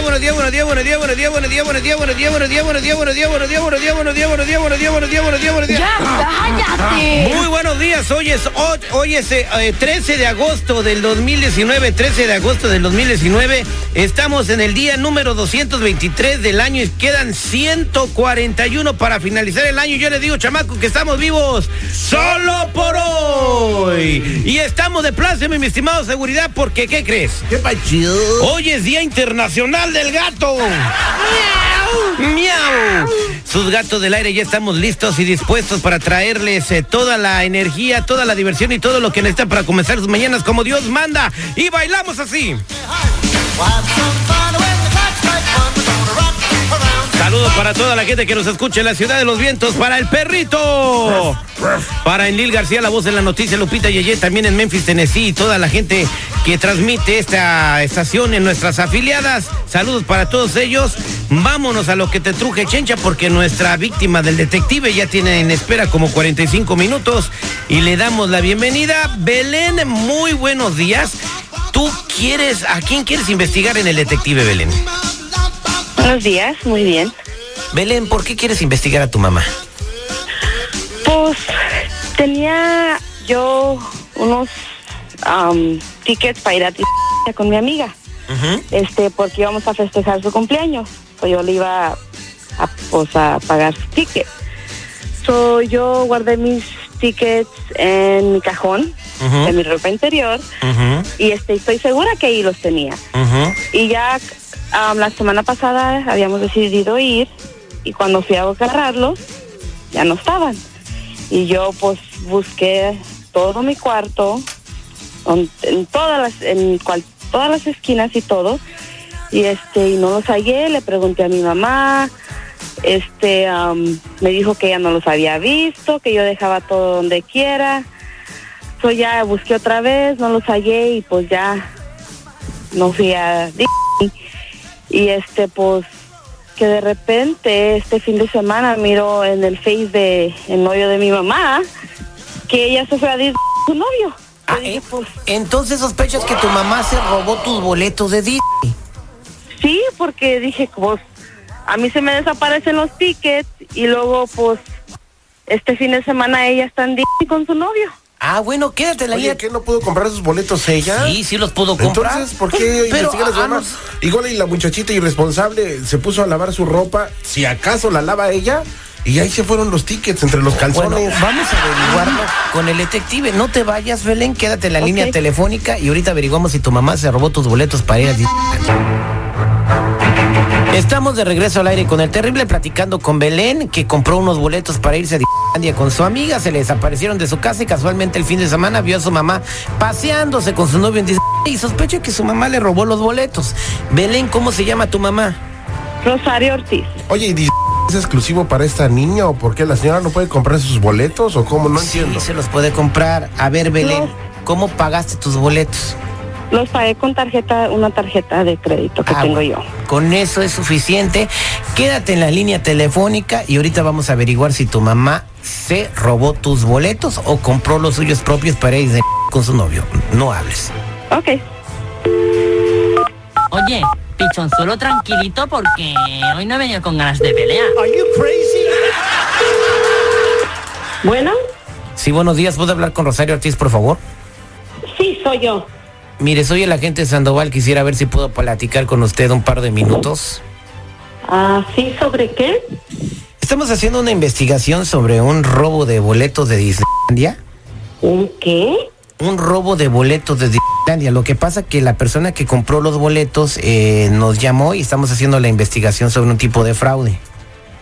Días, buenos días, buenos días, buenos días, buenos días, buenos días, buenos días, buenos días, buenos días, buenos días, buenos días, buenos días, buenos días, buenos días, buenos días, buenos días, buenos días, buenos días, buenos días, buenos días. ¡Ya, cállate! Muy buenos días, hoy es, hoy es eh, 13 de agosto del 2019, 13 de agosto del 2019. Estamos en el día número 223 del año y quedan 141 para finalizar el año. Yo les digo, chamaco, que estamos vivos solo por hoy. Y estamos de pláceme, mi estimado seguridad, porque ¿qué crees? ¿Qué pachido? Hoy es Día Internacional del Gato. ¡Miau! ¡Miau! Sus gatos del aire ya estamos listos y dispuestos para traerles eh, toda la energía, toda la diversión y todo lo que necesitan para comenzar sus mañanas como Dios manda. Y bailamos así. Saludos para toda la gente que nos escucha en la ciudad de los vientos, para el perrito, para Enlil García, la voz de la noticia, Lupita Yeye, también en Memphis, Tennessee, y toda la gente que transmite esta estación en nuestras afiliadas. Saludos para todos ellos. Vámonos a lo que te truje, Chencha, porque nuestra víctima del detective ya tiene en espera como 45 minutos y le damos la bienvenida. Belén, muy buenos días. ¿Tú quieres, a quién quieres investigar en el detective, Belén? Buenos días, muy bien. Belén, ¿por qué quieres investigar a tu mamá? Pues tenía yo unos am, tickets para ir a Tijuana con mi amiga, este, porque íbamos a festejar su cumpleaños. So, yo le iba a, pues, a pagar su ticket. So, yo guardé mis tickets en mi cajón, Ujú. en mi ropa interior, y este, estoy segura que ahí los tenía. Y ya am, la semana pasada habíamos decidido ir y cuando fui a agarrarlos ya no estaban. Y yo pues busqué todo mi cuarto, en, todas las en cual, todas las esquinas y todo y este y no los hallé, le pregunté a mi mamá, este am, me dijo que ella no los había visto, que yo dejaba todo donde quiera. So ya busqué otra vez, no los hallé y pues ya no fui a. y este pues que de repente este fin de semana miro en el face de el novio de mi mamá que ella se fue a Disney con su novio. Ah, dije, ¿eh? pues Entonces sospechas que tu mamá se robó tus boletos de Disney. sí, porque dije, pues a mí se me desaparecen los tickets y luego pues este fin de semana ella está en Disney con su novio. Ah, bueno, quédate en la Oye, línea. ¿qué no pudo comprar esos boletos ella? Sí, sí los pudo comprar. Entonces, ¿por qué Pero, investigar a su ah, no- Igual y la muchachita irresponsable se puso a lavar su ropa, si acaso la lava ella, y ahí se fueron los tickets entre los Bueno, calzones. vamos a averiguarlo con el detective. No te vayas, Belén, quédate en la línea telefónica y ahorita averiguamos si tu mamá se robó tus boletos para ir a. Estamos de regreso al aire con el terrible platicando con Belén, que compró unos boletos para irse a Disneylandia con su amiga, se le desaparecieron de su casa y casualmente el fin de semana vio a su mamá paseándose con su novio en Disney y sospecha que su mamá le robó los boletos. Belén, ¿cómo se llama tu mamá? Rosario Ortiz. Oye, ¿y Disney es exclusivo para esta niña o por qué la señora no puede comprar sus boletos o cómo? No entiendo. Sí, se los puede comprar. A ver, Belén, No. ¿cómo pagaste tus boletos? Los pagué con tarjeta, una tarjeta de crédito que Ah, tengo yo. Con eso es suficiente. Quédate en la línea telefónica y ahorita vamos a averiguar si tu mamá se robó tus boletos o compró los suyos propios para ir de con su novio. No hables. Ok. Oye, pichón, solo tranquilito porque hoy no he venido con ganas de pelea. Bueno, Sí, buenos días. ¿Puedo hablar con Rosario Ortiz, por favor? sí, soy yo. Mire, soy el agente Sandoval. Quisiera ver si puedo platicar con usted un par de minutos. Ah, sí, ¿sobre qué? Estamos haciendo una investigación sobre un robo de boletos de Disneylandia. ¿Un qué? un robo de boletos de Disneylandia. Lo que pasa que la persona que compró los boletos eh, nos llamó y estamos haciendo la investigación sobre un tipo de fraude.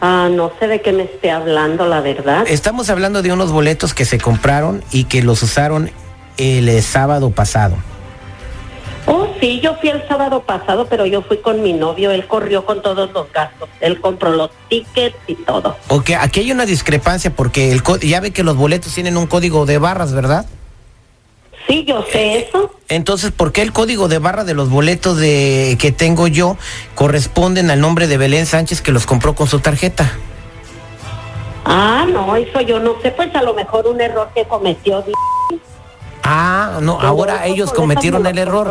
Ah, no sé de qué me esté hablando, la verdad. Estamos hablando de unos boletos que se compraron y que los usaron el eh, sábado pasado. Oh, sí, yo fui el sábado pasado, pero yo fui con mi novio. Él corrió con todos los gastos. Él compró los tickets y todo. Ok, aquí hay una discrepancia porque el co- ya ve que los boletos tienen un código de barras, ¿verdad? Sí, yo sé eso. Entonces, ¿por qué el código de barra de los boletos de que tengo yo corresponden al nombre de Belén Sánchez que los compró con su tarjeta? Ah, no, eso yo no sé, pues a lo mejor un error que cometió. Ah, no, ahora ellos cometieron me el error.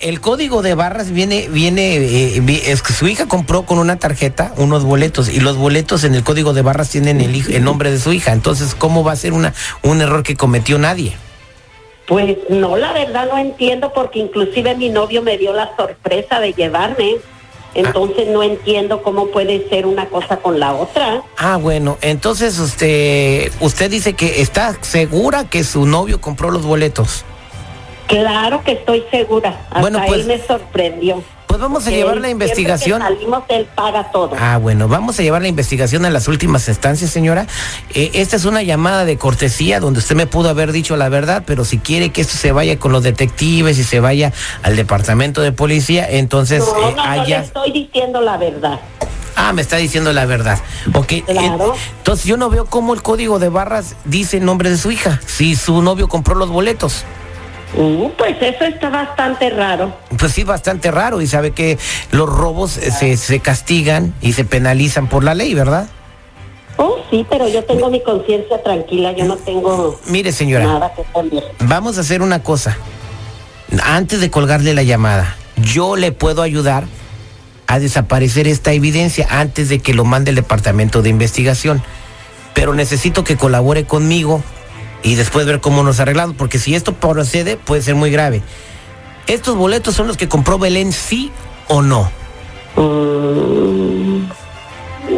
El código de barras viene, viene, eh, vi- es que su hija compró con una tarjeta unos boletos y los boletos en el código de barras tienen el, el nombre de su hija. Entonces, ¿cómo va a ser una, un error que cometió nadie? Pues no, la verdad no entiendo porque inclusive mi novio me dio la sorpresa de llevarme. Entonces no entiendo cómo puede ser una cosa con la otra. Ah, bueno, entonces usted, usted dice que está segura que su novio compró los boletos. Claro que estoy segura. Hasta Bueno, pues- él me sorprendió. Pues vamos a llevar la investigación. salimos, él paga todo. Ah, bueno, vamos a llevar la investigación a las últimas instancias, señora. Eh, esta es una llamada de cortesía donde usted me pudo haber dicho la verdad, pero si quiere que esto se vaya con los detectives y se vaya al departamento de policía, entonces no, eh, no, no haya- le estoy diciendo la verdad. Ah, me está diciendo la verdad. Ok. eh, Claro. entonces yo no veo cómo el código de barras dice el nombre de su hija, si su novio compró los boletos. Uh, pues eso está bastante raro. Pues sí, bastante raro y sabe que los robos eh, se, se castigan y se penalizan por la ley, ¿verdad? Oh, sí, pero yo tengo mi conciencia tranquila, yo no tengo Mire, señora. nada que poner. Vamos a hacer una cosa. Antes de colgarle la llamada, yo le puedo ayudar a desaparecer esta evidencia antes de que lo mande el departamento de investigación. Pero necesito que colabore conmigo y después ver cómo nos arreglamos, porque si esto procede puede ser muy grave. ¿Estos boletos son los que compró Belén, sí o no? Mm,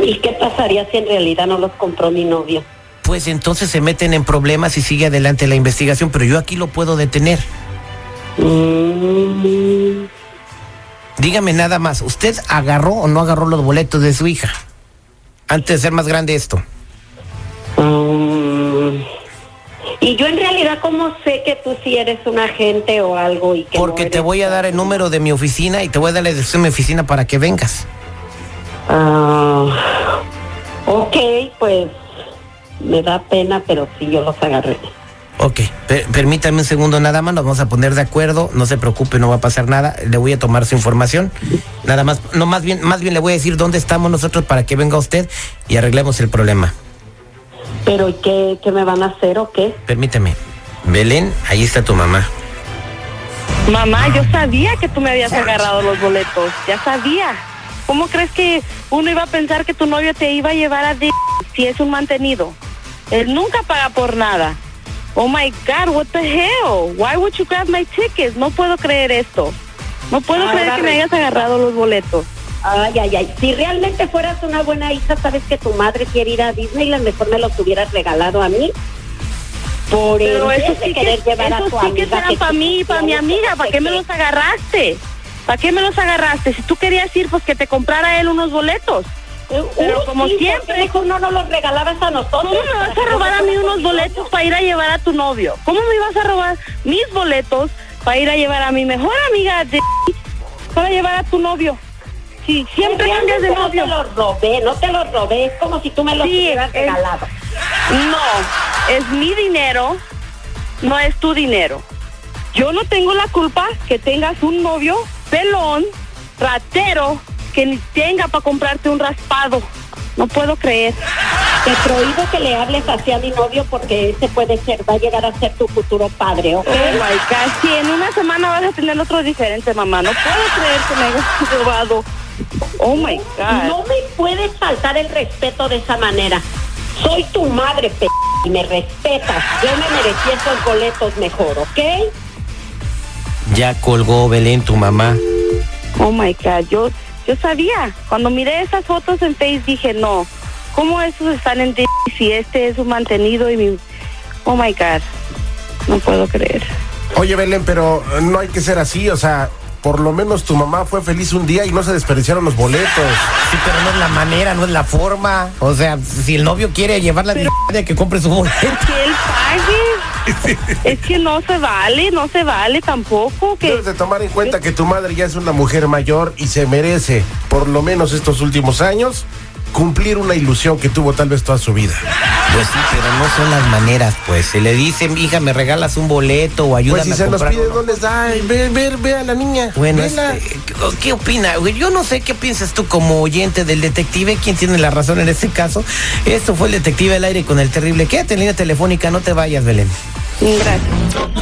¿Y qué pasaría si en realidad no los compró mi novio? Pues entonces se meten en problemas y sigue adelante la investigación, pero yo aquí lo puedo detener. Mm, Dígame nada más, ¿usted agarró o no agarró los boletos de su hija? Antes de ser más grande esto. mm. Y yo en realidad, ¿cómo sé que tú sí eres un agente o algo? y que no Porque te voy a dar el número de mi oficina y te voy a dar la dirección de mi oficina para que vengas. Ah, ok, pues me da pena, pero sí yo los agarré. Ok, per- permítame un segundo nada más, nos vamos a poner de acuerdo, no se preocupe, no va a pasar nada, le voy a tomar su información. Nada más, no más bien, más bien le voy a decir dónde estamos nosotros para que venga usted y arreglemos el problema. Pero ¿y qué, qué me van a hacer o qué? Permíteme. Belén, ahí está tu mamá. Mamá, yo sabía que tú me habías agarrado los boletos. Ya sabía. ¿Cómo crees que uno iba a pensar que tu novio te iba a llevar a D si es un mantenido? Él nunca paga por nada. Oh my God, what the hell? Why would you grab my tickets? No puedo creer esto. No puedo Ahora creer que me hayas agarrado los boletos. Ay, ay, ay. Si realmente fueras una buena hija, sabes que tu madre quiere ir a Disneyland, mejor me los hubieras regalado a mí. Por Pero el esos de querer tickets, llevar a tu tickets amiga eran que para mí y para mi amiga. ¿Para qué me los agarraste? ¿Para qué me los agarraste? Si tú querías ir, pues que te comprara él unos boletos. Pero Uy, como sí, ¿por qué siempre, mejor no nos los regalabas a nosotros. ¿Cómo me vas a robar a mí unos boletos para ir a llevar a tu novio? ¿Cómo me ibas a robar mis boletos para ir a llevar a mi mejor amiga de para llevar a tu novio? Si siempre cambias de no novio. te los robé, no te los robé, es como si tú me los Sí, hubieras es- regalado. No, es mi dinero, no es tu dinero. Yo no tengo la culpa que tengas un novio pelón, ratero, que ni tenga para comprarte un raspado. No puedo creer. Te prohíbo que le hables así a mi novio porque ese puede ser, va a llegar a ser tu futuro padre, ¿ok? Oh my God, sí, en una semana vas a tener otro diferente, mamá. No puedo creer que me hayas robado. Oh my God. No me puedes faltar el respeto de esa manera. Soy tu madre, p y me respetas. Yo me merecí esos boletos mejor, ¿ok? Ya colgó Belén tu mamá. Oh my God, yo, yo sabía. Cuando miré esas fotos en Face dije, no, ¿cómo esos están en D si este es un mantenido y mi... Oh my God, no puedo creer. Oye, Belén, pero no hay que ser así, o sea, por lo menos tu mamá fue feliz un día y no se desperdiciaron los boletos. Sí, pero no es la manera, no es la forma. O sea, si el novio quiere llevarla de que compre su boleto. Que él pague. es que no se vale, no se vale tampoco. Que Debes de tomar en cuenta que tu madre ya es una mujer mayor y se merece, por lo menos estos últimos años, cumplir una ilusión que tuvo tal vez toda su vida. Pues sí, pero no son las maneras, pues. Se le dice, hija, me regalas un boleto o ayúdame Pues si a se los comprar pide, uno". no les da. Ay, Ve, ve, ve a la niña. Bueno, este, ¿qué- ¿qué opina? Yo no sé qué piensas tú como oyente del detective, quién tiene la razón en este caso. Esto fue el detective al aire con el terrible. Quédate en línea telefónica, no te vayas, Belén. Gracias.